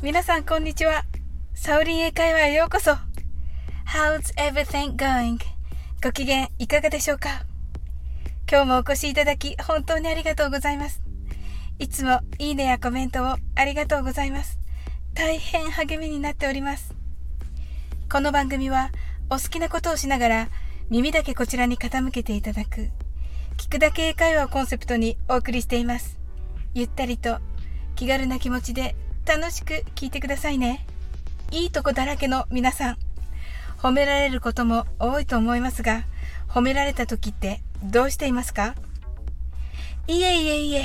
皆さんこんにちは。サオリン英会話へようこそ。How's everything going? ご機嫌いかがでしょうか？今日もお越しいただき本当にありがとうございます。いつもいいねやコメントをありがとうございます。大変励みになっております。この番組はお好きなことをしながら耳だけこちらに傾けていただく聞くだけ英会話をコンセプトにお送りしています。ゆったりと気軽な気持ちで楽しく聞いてくださいね。いいとこだらけの皆さん。褒められることも多いと思いますが、褒められた時ってどうしていますか？いえいえいえ、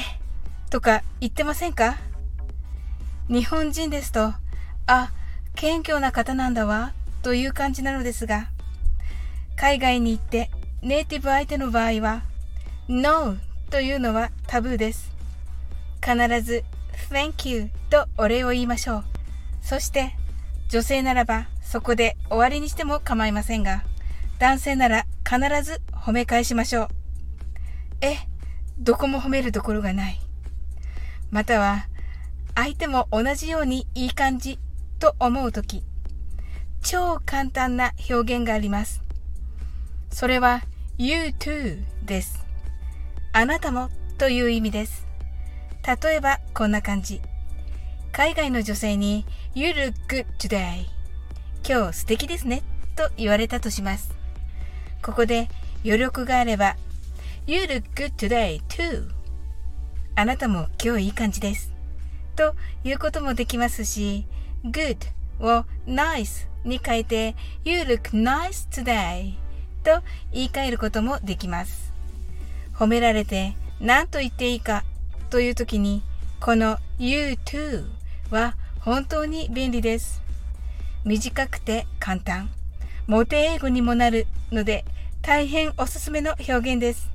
とか言ってませんか？日本人ですと、あ、謙虚な方なんだわ、という感じなのですが、海外に行ってネイティブ相手の場合は、No というのはタブーです。必ず Thank you とお礼を言いましょう。そして、女性ならばそこで終わりにしても構いませんが、男性なら必ず褒め返しましょう。え、どこも褒めるところがない。または、相手も同じようにいい感じと思うとき、超簡単な表現があります。それは You too です。あなたもという意味です。例えばこんな感じ。海外の女性に You look good today 今日素敵ですねと言われたとします。ここで余力があれば You look good today too あなたも今日いい感じです。ということもできますし good を nice に変えて You look nice today と言い換えることもできます。褒められて何と言っていいかという時にこの You too は本当に便利です。短くて簡単。モテ英語にもなるので大変おすすめの表現です。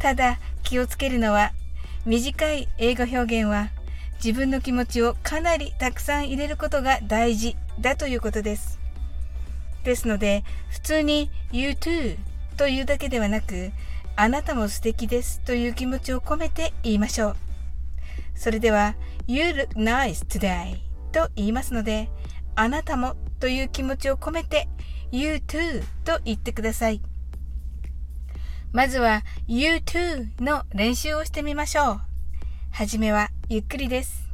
ただ気をつけるのは短い英語表現は自分の気持ちをかなりたくさん入れることが大事だということです。ですので普通に You too というだけではなくあなたも素敵ですという気持ちを込めて言いましょう。それでは You look nice today と言いますのであなたもという気持ちを込めて You too と言ってください。まずは You too の練習をしてみましょう。はじめはゆっくりです。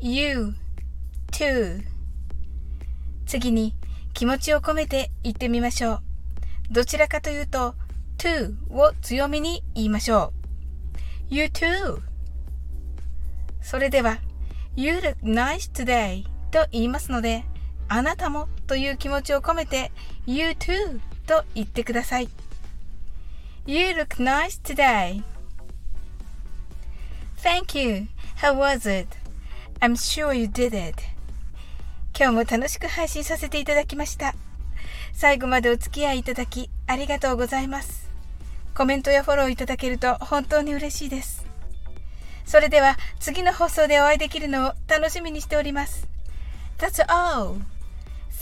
You too 次に気持ちを込めて言ってみましょう。どちらかというと to を強めに言いましょう。You too それでは You look nice today と言いますので、あなたもという気持ちを込めて You too と言ってください。You look nice today. Thank you. How was it? I'm sure you did it. 今日も楽しく配信させていただきました。最後までお付き合いいただきありがとうございます。コメントやフォローいただけると本当に嬉しいです。それでは次の放送でお会いできるのを楽しみにしております。That's all.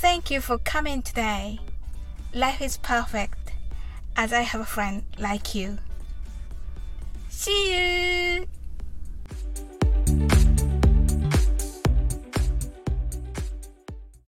Thank you for coming today. Life is perfect as I have a friend like you. See you!